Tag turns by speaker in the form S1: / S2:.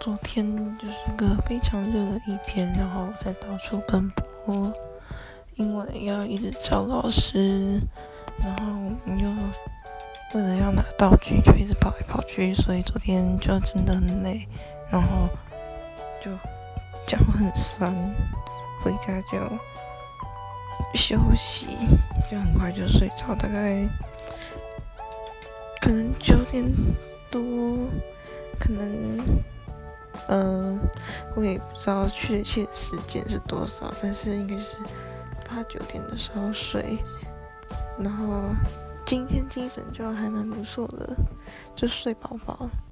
S1: 昨天就是个非常热的一天，然后我在到处奔波，因为要一直找老师，然后又为了要拿道具就一直跑来跑去，所以昨天就真的很累，然后就脚很酸，回家就休息，就很快就睡着，大概可能九点多，可能。嗯，我也不知道确切时间是多少，但是应该是八九点的时候睡，然后今天精神就还蛮不错的，就睡饱饱。